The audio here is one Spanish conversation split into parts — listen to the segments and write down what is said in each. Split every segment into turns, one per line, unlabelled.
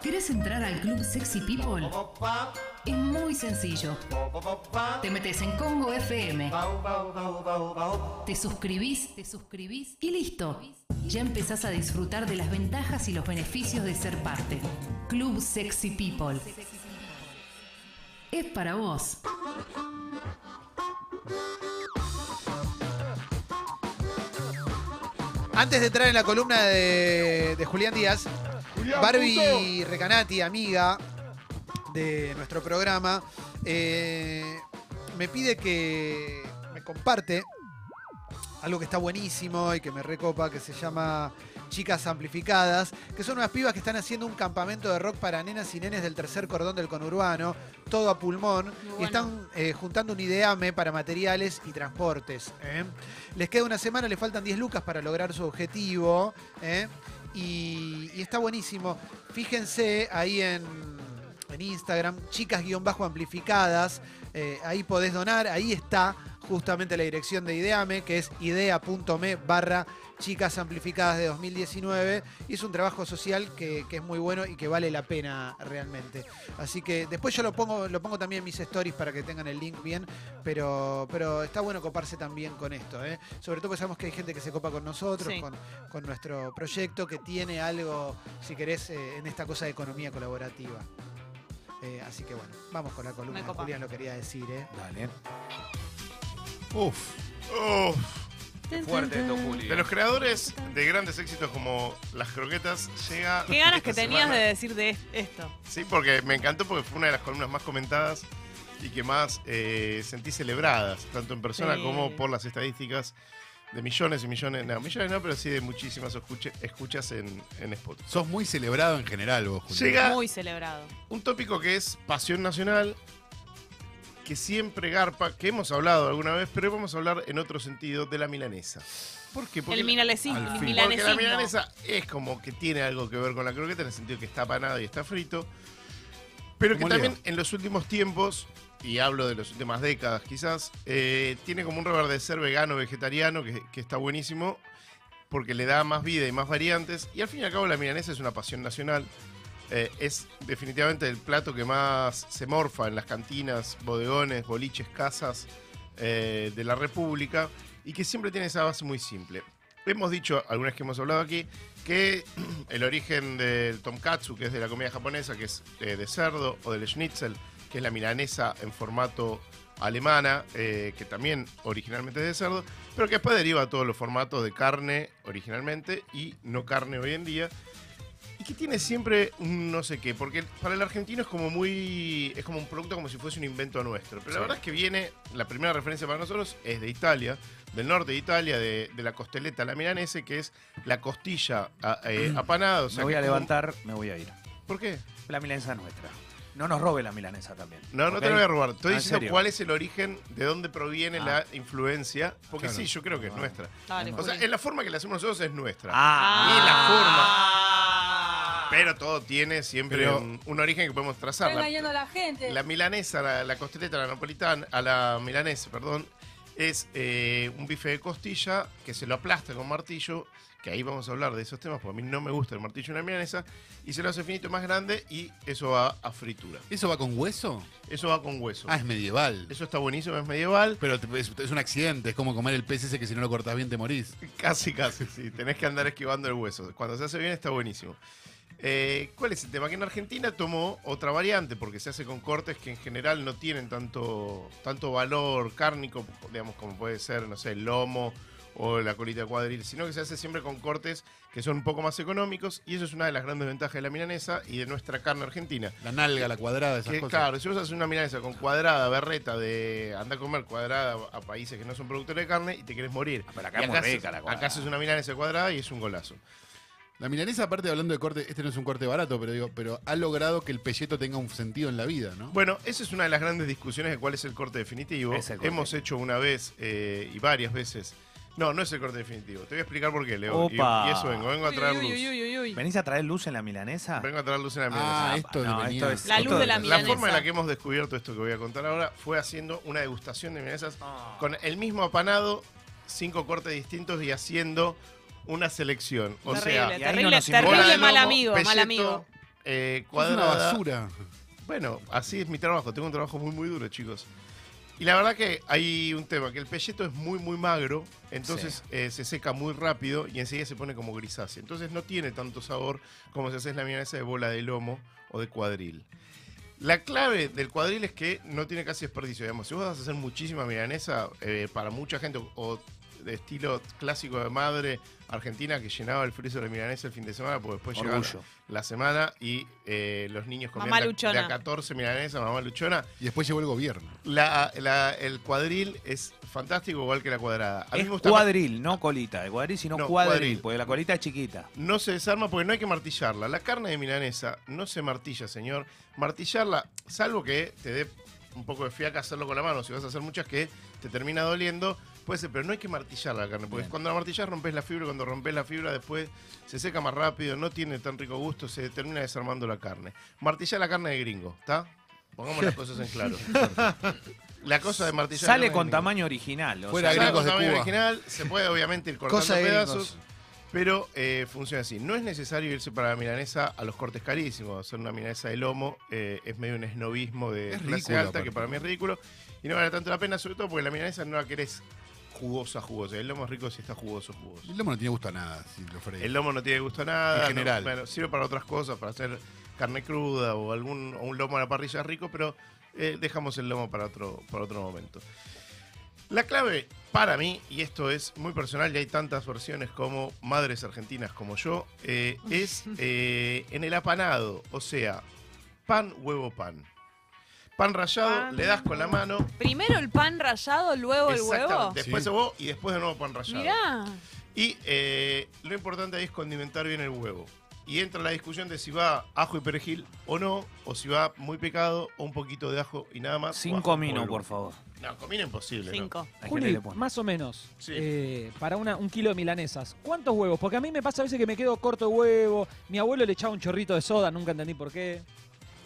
¿Querés entrar al club Sexy People? Es muy sencillo. Te metes en Congo FM. Te suscribís, te suscribís y listo. Ya empezás a disfrutar de las ventajas y los beneficios de ser parte. Club Sexy People. Es para vos.
Antes de entrar en la columna de, de Julián Díaz, Barbie Recanati, amiga de nuestro programa, eh, me pide que me comparte algo que está buenísimo y que me recopa, que se llama Chicas Amplificadas, que son unas pibas que están haciendo un campamento de rock para nenas y nenes del tercer cordón del conurbano, todo a pulmón, y están eh, juntando un ideame para materiales y transportes. ¿eh? Les queda una semana, le faltan 10 lucas para lograr su objetivo, ¿eh? Y, está buenísimo. Fíjense ahí en, en Instagram, chicas-amplificadas, eh, ahí podés donar, ahí está justamente la dirección de Ideame, que es idea.me barra chicas amplificadas de 2019. Y es un trabajo social que, que es muy bueno y que vale la pena realmente. Así que después yo lo pongo, lo pongo también en mis stories para que tengan el link bien, pero, pero está bueno coparse también con esto. ¿eh? Sobre todo porque sabemos que hay gente que se copa con nosotros,
Sí.
con, con nuestro proyecto, que tiene algo, si querés, eh, en esta cosa de economía colaborativa. Eh, así que bueno, vamos con la columna. Julián lo quería decir, ¿eh?
Dale.
Uf.
Uf.
Fuerte esto, Juli.
De los creadores de grandes éxitos como Las Croquetas llega.
Qué ganas que tenías
semana.
de decir de es- esto.
Sí, porque me encantó porque fue una de las columnas más comentadas y que más eh, sentí celebradas, tanto en persona
Sí.
como por las estadísticas de millones y millones, no, millones no, pero sí de muchísimas escuche- escuchas en, en Spotify.
Sos muy celebrado en general vos, Julián.
Llega
Muy celebrado.
un tópico que es pasión nacional, que siempre garpa, que hemos hablado alguna vez, pero vamos a hablar en otro sentido de la milanesa. ¿Por qué? Porque
El.
Porque
milanesismo.
la milanesa es como que tiene algo que ver con la croqueta en el sentido que está panado y está frito. Pero que también en los últimos tiempos, y hablo de las últimas décadas quizás, eh, tiene como un reverdecer vegano, vegetariano, que, que está buenísimo, porque le da más vida y más variantes. Y al fin y al cabo la milanesa es una pasión nacional. Eh, es definitivamente el plato que más se morfa en las cantinas, bodegones, boliches, casas eh, de la República y que siempre tiene esa base muy simple. Hemos dicho, algunas que hemos hablado aquí, que el origen del tomkatsu, que es de la comida japonesa, que es eh, de cerdo, o del schnitzel, que es la milanesa en formato alemana, que también originalmente es de cerdo, pero que después deriva a todos los formatos de carne originalmente y no carne hoy en día. Y que tiene siempre un no sé qué, porque para el argentino es como muy. es como un producto como si fuese un invento nuestro. Pero la verdad es que viene, la primera referencia para nosotros es de Italia, del norte de Italia, de, de la costeleta, la milanese, que es la costilla a- eh, apanada. o sea
me voy
que
a
es como-
levantar, me voy a ir.
¿Por qué?
La milanesa es nuestra. No nos robe la milanesa también.
No, no
¿ok?
te lo voy a robar. Estoy
Ah, ¿en
diciendo
serio?
cuál es el origen, de dónde proviene
Ah.
la influencia. Porque
Claro.
sí, yo creo que es
Ah.
nuestra.
Dale,
O sea,
Juli.
en la forma que la hacemos nosotros es nuestra.
Ah,
Y la
forma.
Pero todo tiene siempre
Pero-
un, un origen que podemos trazar.
Está
La-
engañando a la gente.
La milanesa, la, la costeleta, la napolitana, a la milanesa, perdón, es eh, un bife de costilla que se lo aplasta con martillo, que ahí vamos a hablar de esos temas, porque a mí no me gusta el martillo en la milanesa, y se lo hace finito más grande y eso va a fritura.
¿Eso va con hueso?
Eso va con hueso.
Ah, es medieval.
Eso está buenísimo, es medieval.
Pero te- es, es un accidente, es como comer el pez ese que si no lo cortas bien te morís.
Casi, casi, sí. Tenés que andar esquivando el hueso. Cuando se hace bien está buenísimo. Eh, ¿Cuál es el tema? Que en Argentina tomó otra variante, porque se hace con cortes que en general no tienen tanto, tanto valor cárnico, digamos, como puede ser, no sé, el lomo o la colita de cuadril, sino que se hace siempre con cortes que son un poco más económicos, y eso es una de las grandes ventajas de la milanesa y de nuestra carne argentina.
La nalga, la cuadrada, esas
Que,
cosas.
claro, si vos haces una milanesa con cuadrada, berreta, de anda a comer cuadrada a países que no son productores de carne y te querés morir.
Ah, pero acá
Y
es muy
haces-
rica la cuadrada.
acá haces una milanesa cuadrada y es un golazo.
La milanesa, aparte hablando de corte, este no es un corte barato, pero digo, pero ha logrado que el pelleto tenga un sentido en la vida, ¿no?
Bueno, esa es una de las grandes discusiones de cuál es el corte definitivo.
Es el corte.
Hemos hecho una vez eh, y varias veces. No, no es el corte definitivo. Te voy a explicar por qué, Leo. Y,
Opa.
y eso vengo, vengo a traer
Uy,
luz.
uy, uy, uy, uy.
¿Venís a traer luz en la milanesa?
Vengo a traer luz en la
ah,
milanesa.
esto
No,
venía-
esto es-
La luz de la
La
milanesa.
forma en la que hemos descubierto esto que voy a contar ahora fue haciendo una degustación de milanesas
Ah.
con el mismo apanado, cinco cortes distintos y haciendo una selección. O
Terrible,
sea,
terrible,
no
mal amigo, mal amigo.
eh,
Es una basura.
Bueno, así es mi trabajo. Tengo un trabajo muy, muy duro, chicos. Y la verdad que hay un tema, que el pelleto es muy, muy magro, entonces eh, se seca muy rápido y enseguida se pone como grisáceo. Entonces no tiene tanto sabor como si haces la milanesa de bola de lomo o de cuadril. La clave del cuadril es que no tiene casi desperdicio. Digamos, si vos vas a hacer muchísima milanesa, eh, para mucha gente, o de estilo clásico de madre argentina que llenaba el freezer de milanesa el fin de semana, porque después llegaba la semana y eh, los niños comían
Mamá
de de a 14 milanesas, mamá luchona.
Y después llegó el gobierno.
La- la- el cuadril es fantástico, igual que la cuadrada. A mí
Es
me gusta más-
cuadril, no colita. El cuadril, sino
No,
cuadril,
cuadril.
porque la colita es chiquita.
No se desarma porque no hay que martillarla. La carne de milanesa no se martilla, señor. Martillarla, salvo que te dé un poco de fiaca hacerlo con la mano, si vas a hacer muchas que te termina doliendo, puede ser, pero no hay que martillar la carne, porque
Bien.
cuando la martillas rompes la fibra, cuando rompes la fibra después se seca más rápido, no tiene tan rico gusto, se termina desarmando la carne. Martillar la carne de gringo, ¿está? Pongamos las cosas en claro. La cosa de martillar la
Sale con
gringo.
tamaño original. o
Fuera
sea,
Sale con
de
tamaño
Cuba.
original, se puede obviamente ir cortando
Cosa de
pedazos.
gringos.
Pero eh, funciona así. No es necesario irse para la milanesa a los cortes carísimos. Hacer una milanesa de lomo eh, es medio un esnovismo de
Es
clase
ridículo,
alta, que para mí es ridículo. Y no vale tanto la pena, sobre todo porque la milanesa no la querés jugosa, jugosa. El lomo es rico si está jugoso, jugoso.
El lomo no tiene gusto a nada si lo.
El lomo no tiene gusto a nada.
En
no-
general.
bueno, sirve para otras cosas, para hacer carne cruda o algún o un lomo a la parrilla rico, pero eh, dejamos el lomo para otro, para otro momento. La clave para mí, y esto es muy personal y hay tantas versiones como madres argentinas como yo, eh, es eh, en el apanado, o sea, pan, huevo, pan. Pan rallado,
Pan,
le das con la mano.
Primero el pan rallado, luego el huevo.
Después
Sí.
el huevo y después de nuevo pan rallado.
Mirá.
Y eh, lo importante ahí es condimentar bien el huevo. Y entra la discusión de si va ajo y perejil o no, o si va muy picado o un poquito de ajo y nada más. o
Sin
ajo en
comino,
polvo.
por favor.
No, comino imposible. ¿no?
Cinco.
Hay gente que
Juli,
le pone.
más o menos,
Sí.
eh, para una- un kilo de milanesas, ¿cuántos huevos? Porque a mí me pasa a veces que me quedo corto de huevo. Mi abuelo le echaba un chorrito de soda, nunca entendí por qué.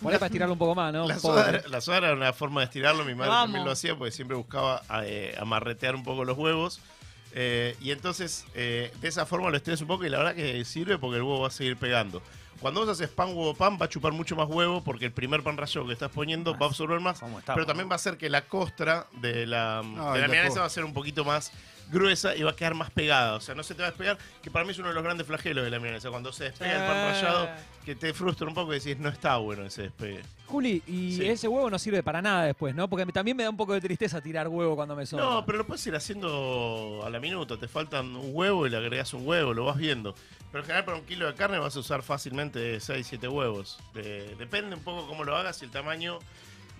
Por ahí para estirarlo un poco más, ¿no?
La
poco.
era, la soda era una forma de estirarlo, mi madre
Vamos.
también lo hacía porque siempre buscaba eh, amarretear un poco los huevos. Eh, y entonces eh, de esa forma lo estiras un poco y la verdad que sirve porque el huevo va a seguir pegando. Cuando vos haces pan, huevo, pan, va a chupar mucho más huevo porque el primer pan rallado que estás poniendo va a absorber más. Pero también va a hacer que la costra de la,
Ay,
de la
la
milanesa va a ser un poquito más gruesa y va a quedar más pegada. O sea, no se te va a despegar, que para mí es uno de los grandes flagelos de la milanesa. Cuando se despega el pan
Sí.
rallado, que te frustra un poco y decís, no está bueno ese despegue.
Juli, y
Sí.
ese huevo no sirve para nada después, ¿no? Porque también me da un poco de tristeza tirar huevo cuando me sobra.
No, pero lo puedes ir haciendo a la minuta. Te faltan un huevo y le agregas un huevo, lo vas viendo. Pero en general para un kilo de carne vas a usar fácilmente 6, 7 huevos. De- depende un poco cómo lo hagas y el tamaño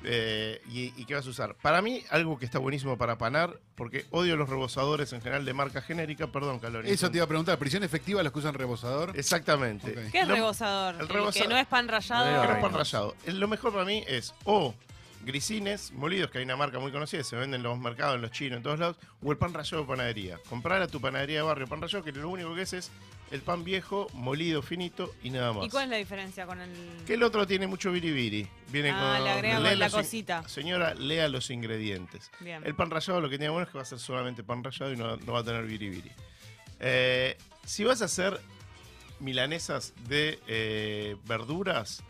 eh, y, y qué vas a usar. Para mí, algo que está buenísimo para panar, porque odio los rebozadores en general de marca genérica. Perdón, Calori.
Eso te iba a preguntar. ¿Prisión efectiva los que usan rebozador?
Exactamente.
¿Qué es rebozador?
el
El
rebozador-
que no es pan rallado.
Que no es pan rallado. Lo mejor para mí es o grisines molidos, que hay una marca muy conocida, se venden en los mercados, en los chinos, en todos lados, o el pan rallado de panadería. Comprar a tu panadería de barrio pan rallado, que lo único que es es el pan viejo, molido, finito y nada más.
¿Y cuál es la diferencia con el...?
Que el otro tiene mucho biribiri. Viene
Ah,
con,
le agregan
lea
la cosita.
Señora, lea los ingredientes.
Bien.
El pan rallado lo que tiene bueno es que va a ser solamente pan rallado y no, no va a tener biribiri. Eh, si vas a hacer milanesas de eh, verduras,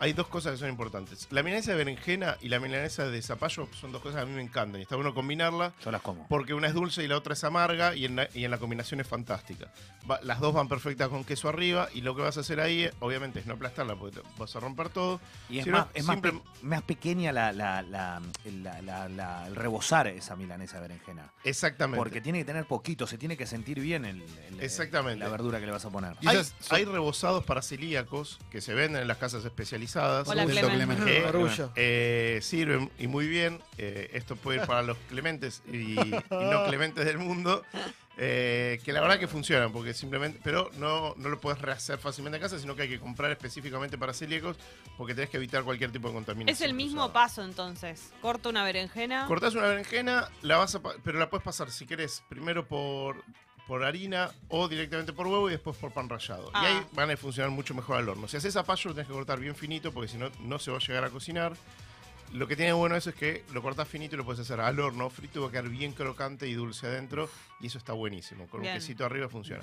hay dos cosas que son importantes. La milanesa de berenjena y la milanesa de zapallo son dos cosas que a mí me encantan. Y está bueno combinarla
Yo las como.
porque una es dulce y la otra es amarga y en la, y en la combinación es fantástica. Va- las dos van perfectas con queso arriba y lo que vas a hacer ahí, obviamente, es no aplastarla porque te vas a romper todo.
Y es,
Si
más,
no,
es más,
simple-
pe- más pequeña la, la, la, la- la- la- el rebozar esa milanesa de berenjena.
Exactamente.
Porque tiene que tener poquito, se tiene que sentir bien el, el-
Exactamente.
la verdura que le vas a poner.
Hay,
son-
hay rebozados para celíacos que se venden en las casas especializadas.
Hola,
Del
Clemen.
Clemen.
que,
Orgullo.
eh, sirven y muy bien. Eh, esto puede ir para los clementes y, y no clementes del mundo. eh, que la verdad que funcionan, porque simplemente, pero no, no lo puedes rehacer fácilmente en casa, sino que hay que comprar específicamente para celíacos, porque tenés que evitar cualquier tipo de contaminación.
Es el mismo
cruzada.
paso entonces. Corto una berenjena.
Cortás una berenjena, la vas a pa- pero la puedes pasar si querés primero por, por harina o directamente por huevo y después por pan rallado.
Ah.
Y ahí van a funcionar mucho mejor al horno. Si haces zapallo lo tenés que cortar bien finito porque si no, no se va a llegar a cocinar. Lo que tiene bueno eso es que lo cortás finito y lo puedes hacer al horno frito y va a quedar bien crocante y dulce adentro y eso está buenísimo. Con
Bien.
un quesito arriba funciona.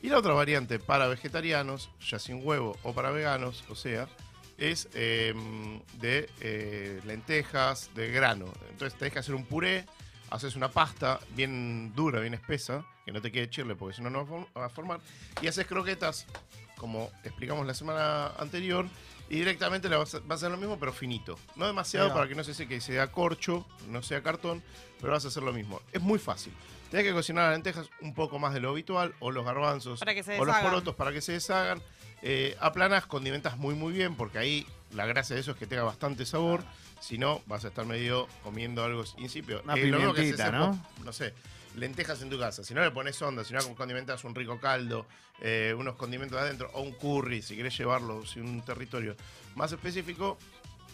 Y la otra variante para vegetarianos, ya sin huevo, o para veganos, o sea, es eh, de eh, lentejas, de grano. Entonces tenés que hacer un puré, haces una pasta bien dura, bien espesa, que no te quede chirle porque si no no va a formar, y haces croquetas, como explicamos la semana anterior, y directamente vas a, vas a hacer lo mismo, pero finito. No demasiado para que no se seque sea corcho, no sea cartón, pero vas a hacer lo mismo. Es muy fácil. Tenés que cocinar las lentejas un poco más de lo habitual, o los garbanzos,
Para que se
o los porotos para que se deshagan. Eh, aplanas, condimentas muy muy bien, porque ahí la gracia de eso es que tenga bastante sabor. Si no, vas a estar medio comiendo algo insípido.
Una
Eh, lo mismo que
¿no?
no sé, lentejas en tu casa. Si no le pones onda, si no condimentas un rico caldo, eh, unos condimentos adentro, o un curry, si querés llevarlo, si un territorio más específico,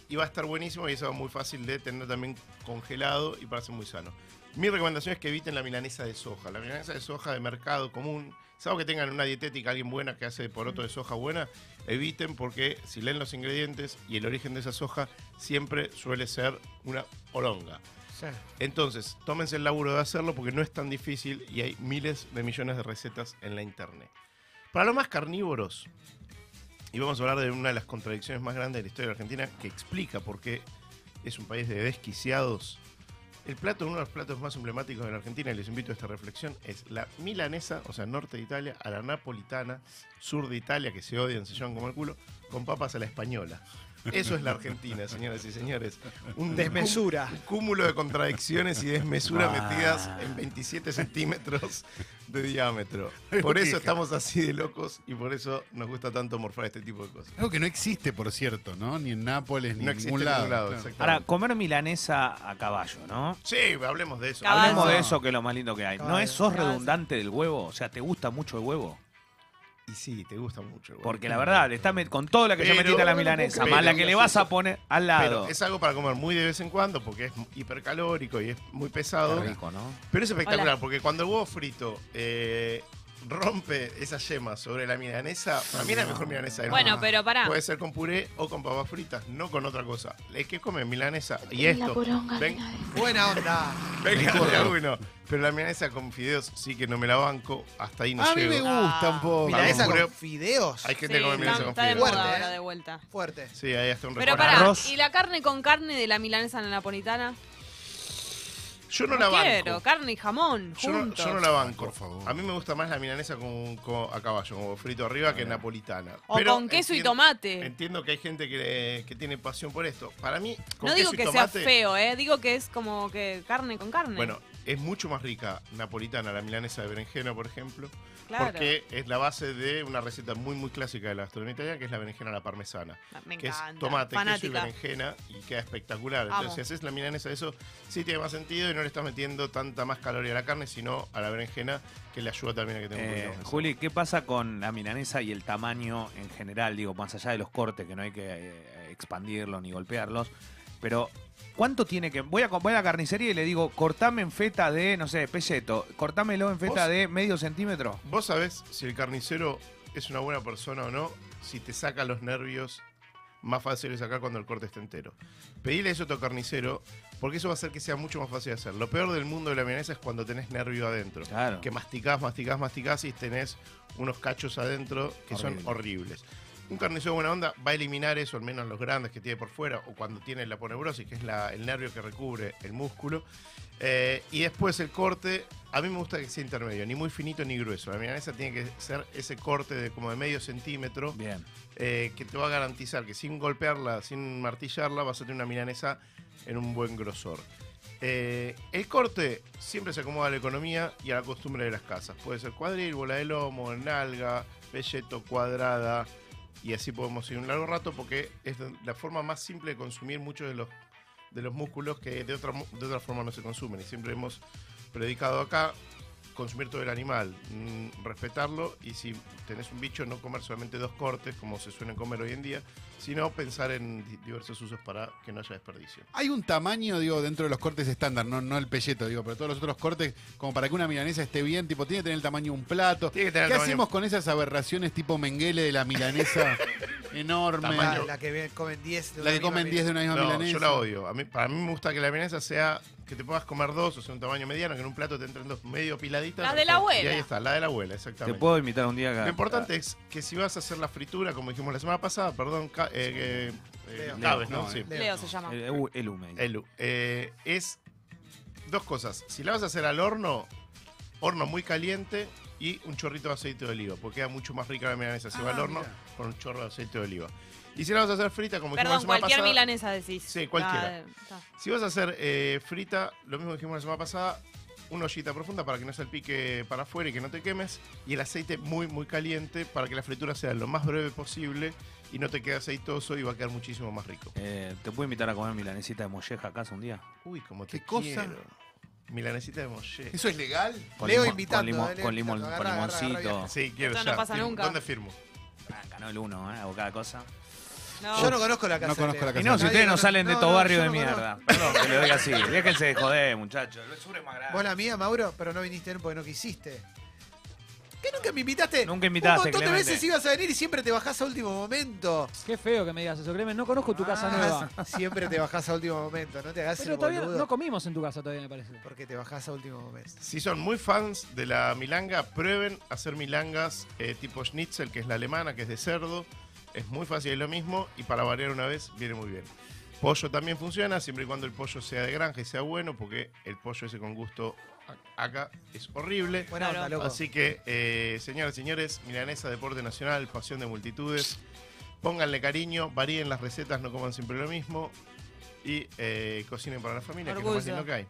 y va a estar buenísimo y eso es muy fácil de tener también congelado y para ser muy sano. Mi recomendación es que eviten la milanesa de soja. La milanesa de soja de mercado común, salvo que tengan una dietética, alguien buena que hace poroto de soja buena, eviten porque si leen los ingredientes y el origen de esa soja, siempre suele ser una oronga. Entonces, tómense el laburo de hacerlo porque no es tan difícil y hay miles de millones de recetas en la internet. Para los más carnívoros, y vamos a hablar de una de las contradicciones más grandes de la historia de Argentina que explica por qué es un país de desquiciados. El plato, uno de los platos más emblemáticos de la Argentina, y les invito a esta reflexión, es la milanesa, o sea, norte de Italia, a la napolitana, sur de Italia, que se odian, se llevan como el culo, con papas a la española. Eso es la Argentina, señoras y señores. Un
Desmesura.
un cúmulo de contradicciones y desmesura
Ah.
metidas en 27 centímetros de diámetro. Por eso estamos así de locos y por eso nos gusta tanto morfar este tipo de cosas.
Algo que no existe, por cierto, ¿no? Ni en Nápoles, ni
No
en
existe
ningún
en
lado.
ningún lado,
claro.
Ahora, comer milanesa a caballo, ¿no?
Sí, hablemos de eso.
Caballo.
Hablemos de eso que es lo más lindo que hay. ¿No es sos
Caballo.
redundante del huevo? O sea, ¿te gusta mucho el huevo?
Y sí, te gusta mucho.
Porque la verdad, está met- con todo lo que ya
Pero-
metiste a la milanesa,
pero-
más la que le vas a poner al
Pero
lado.
es algo para comer muy de vez en cuando porque es hipercalórico y es muy pesado.
Qué rico, ¿no?
Pero es espectacular
Hola.
porque cuando el huevo frito eh, rompe esa yema sobre la milanesa, para mí es la mejor milanesa del
Bueno,
mundo.
pero pará.
Puede ser con puré o con papas fritas, no con otra cosa. Es que comen milanesa y esto. Ven,
Buena onda.
venga de a uno. Pero la milanesa con fideos sí que no me la banco. Hasta ahí no
A mí me
llego.
gusta un poco.
Milanesa
puré.
con fideos.
Hay gente
Sí,
que come milanesa
está,
con
está de
fideos.
moda
Fuerte,
ahora
¿eh?
de vuelta.
Fuerte.
Sí, hay hasta un
Pero
restaurante.
pará,
arroz.
¿y la carne con carne de la milanesa en la napolitana?
Yo no,
No,
la banco.
quiero, carne y jamón,
Yo no, yo no la banco.
Por favor.
A mí me gusta más la milanesa con, con- a caballo, como frito arriba, que napolitana.
O
Pero
con queso y tomate.
Entiendo que hay gente que, que tiene pasión por esto. Para mí, con
No digo
y
que sea feo, ¿eh? Digo que es como que carne con carne.
Bueno, es mucho más rica napolitana la milanesa de berenjena, por ejemplo,
claro.
porque es la base de una receta muy muy clásica de la gastronomía italiana, que es la berenjena a la parmesana,
Me
que
encanta.
es tomate, queso y berenjena y queda espectacular. Entonces, si haces la milanesa de eso, sí tiene más sentido y no le estás metiendo tanta más caloría a la carne, sino a la berenjena, que le ayuda también a que tenga un
Eh,
poquito más de sabor.
Juli, ¿qué pasa con la milanesa y el tamaño en general? Digo, más allá de los cortes, que no hay que eh, expandirlos ni golpearlos. Pero, ¿cuánto tiene que...? Voy a, voy a la carnicería y le digo, cortame en feta de, no sé, pelleto. Cortámelo en feta
¿Vos?
de medio centímetro.
Vos sabés si el carnicero es una buena persona o no, si te saca los nervios más fácil de sacar cuando el corte está entero. Pedile eso a tu carnicero, porque eso va a hacer que sea mucho más fácil de hacer. Lo peor del mundo de la milanesa es cuando tenés nervio adentro.
Claro.
Que masticás, masticás, masticás y tenés unos cachos adentro que son
Horrible.
horribles. Un carnicero buena onda va a eliminar eso, al menos los grandes que tiene por fuera, o cuando tiene la poneurosis, que es la- el nervio que recubre el músculo. Eh, y después el corte, a mí me gusta que sea intermedio, ni muy finito ni grueso. La milanesa tiene que ser ese corte de como de medio centímetro
Bien.
eh, que te va a garantizar que sin golpearla, sin martillarla, vas a tener una milanesa en un buen grosor. Eh, el corte siempre se acomoda a la economía y a la costumbre de las casas. Puede ser cuadril, bola de lomo, nalga, pelleto, cuadrada, y así podemos ir un largo rato porque es la forma más simple de consumir muchos de los, de los músculos que de otra, de otra forma no se consumen. Y siempre hemos predicado acá consumir todo el animal, mm, respetarlo y si tenés un bicho no comer solamente dos cortes como se suelen comer hoy en día, sino pensar en di- diversos usos para que no haya desperdicio.
Hay un tamaño, digo, dentro de los cortes estándar, no, no el pelleto, digo, pero todos los otros cortes, como para que una milanesa esté bien, tipo, tiene que tener el tamaño de un plato.
Tiene que tener
¿Qué
el tamaño-
hacemos con esas aberraciones tipo Menguele de la milanesa? enorme.
La,
Tamaño.
la que comen 10 de
La
una
que comen
misma
10 de una misma
No,
milanesa.
yo la odio. A mí, para mí me gusta que la milanesa sea que te puedas comer dos, o sea, un tamaño mediano, que en un plato te entren dos medio piladitas.
La de la abuela.
Y ahí está, la de la abuela,
Te
exactamente.
puedo invitar un día acá.
Lo importante es que si vas a hacer la fritura, como dijimos la semana pasada, perdón, ca- eh, eh, ¿no?
no,
Sí.
Leo.
Leo se llama.
El, el, el hume.
Elu. Eh, es dos cosas. Si la vas a hacer al horno, horno muy caliente y un chorrito de aceite de oliva, porque queda mucho más rica la milanesa si va
Ah,
al horno
mira.
Con un chorro de aceite de oliva. Y si la vas a hacer frita, como dijimos
Perdón,
la semana
cualquier
pasada,
milanesa decís.
Sí, cualquiera. Si vas a hacer eh, frita, lo mismo que dijimos la semana pasada, una ollita profunda para que no salpique para afuera y que no te quemes, y el aceite muy, muy caliente para que la fritura sea lo más breve posible y no te quede aceitoso y va a quedar muchísimo más rico.
Eh, ¿Te puedo invitar a comer milanesita de molleja a casa un día?
Uy, como te
¿Qué cosa?
quiero. Milanesita de molle.
¿Eso es legal?
Con
Leo
limón-
invitando,
Con, limón-
Leo
con limoncito.
Sí, quiero
Esto
ya.
no pasa
Firmo.
nunca.
¿Dónde firmo?
Ah, ganó el uno, ¿eh? O cada cosa.
No.
Yo no conozco la casa.
No conozco la
Y
casa
no,
de
si
Nadie
ustedes no salen de
no,
estos
no,
barrios de
no conozco.
mierda. Perdón, que le doy así. Déjense de joder, muchachos. El sur es más grande.
Vos la mía, Mauro, pero no viniste porque no quisiste. ¿Qué nunca me invitaste?
Nunca invitaste,
Un montón de veces ibas a venir y siempre te bajás a último momento.
Qué feo que me digas eso, Clemen. No conozco tu casa nueva.
Siempre te bajás a último momento, no te hagas
Pero
el
todavía
boludo.
no comimos en tu casa todavía, me parece.
Porque te bajás a último momento.
Si son muy fans de la milanga, prueben hacer milangas eh, tipo schnitzel, que es la alemana, que es de cerdo. Es muy fácil, es lo mismo. Y para variar una vez, viene muy bien. Pollo también funciona, siempre y cuando el pollo sea de granja y sea bueno, porque el pollo ese con gusto acá es horrible.
Buena
Claro.
onda, loco.
Así que, eh, señoras y señores, Milanesa Deporte Nacional, pasión de multitudes. Pónganle cariño, varíen las recetas, no coman siempre lo mismo. Y eh, cocinen para la familia, que es lo más
Orgullo.
lindo que hay.